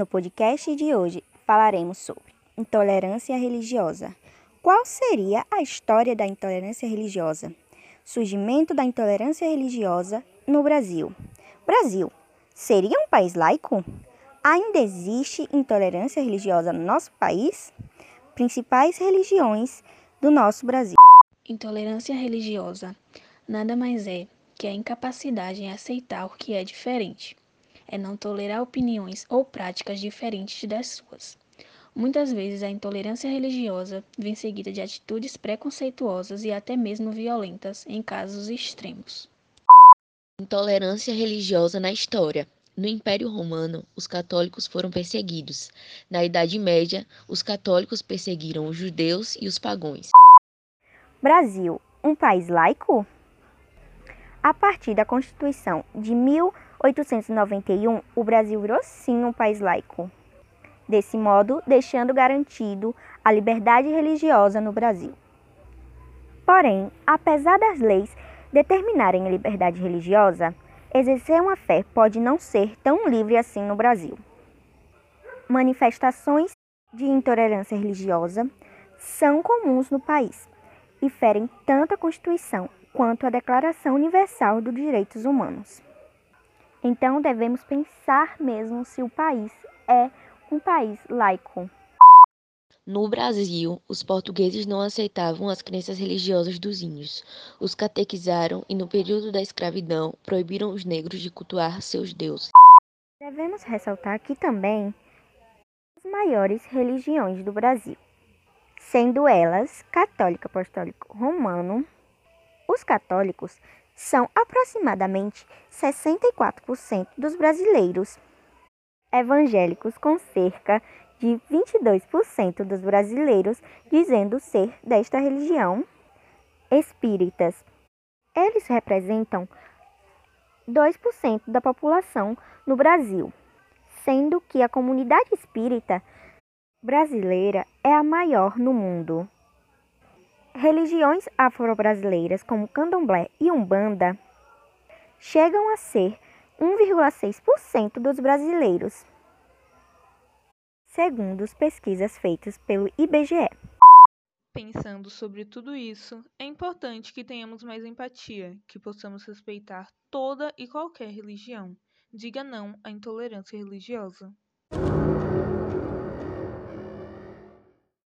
No podcast de hoje falaremos sobre intolerância religiosa. Qual seria a história da intolerância religiosa? Surgimento da intolerância religiosa no Brasil. Brasil seria um país laico? Ainda existe intolerância religiosa no nosso país? Principais religiões do nosso Brasil. Intolerância religiosa nada mais é que a incapacidade em aceitar o que é diferente. É não tolerar opiniões ou práticas diferentes das suas. Muitas vezes a intolerância religiosa vem seguida de atitudes preconceituosas e até mesmo violentas em casos extremos. Intolerância religiosa na história. No Império Romano, os católicos foram perseguidos. Na Idade Média, os católicos perseguiram os judeus e os pagões. Brasil, um país laico? A partir da Constituição de 1891, o Brasil virou sim um país laico. Desse modo, deixando garantido a liberdade religiosa no Brasil. Porém, apesar das leis determinarem a liberdade religiosa, exercer uma fé pode não ser tão livre assim no Brasil. Manifestações de intolerância religiosa são comuns no país e ferem tanto a Constituição quanto à Declaração Universal dos Direitos Humanos. Então devemos pensar mesmo se o país é um país laico. No Brasil, os portugueses não aceitavam as crenças religiosas dos índios. Os catequizaram e, no período da escravidão, proibiram os negros de cultuar seus deuses. Devemos ressaltar aqui também as maiores religiões do Brasil, sendo elas católico apostólico romano, os católicos são aproximadamente 64% dos brasileiros, evangélicos, com cerca de 22% dos brasileiros dizendo ser desta religião, espíritas. Eles representam 2% da população no Brasil, sendo que a comunidade espírita brasileira é a maior no mundo. Religiões afro-brasileiras como Candomblé e Umbanda chegam a ser 1,6% dos brasileiros, segundo as pesquisas feitas pelo IBGE. Pensando sobre tudo isso, é importante que tenhamos mais empatia, que possamos respeitar toda e qualquer religião. Diga não à intolerância religiosa.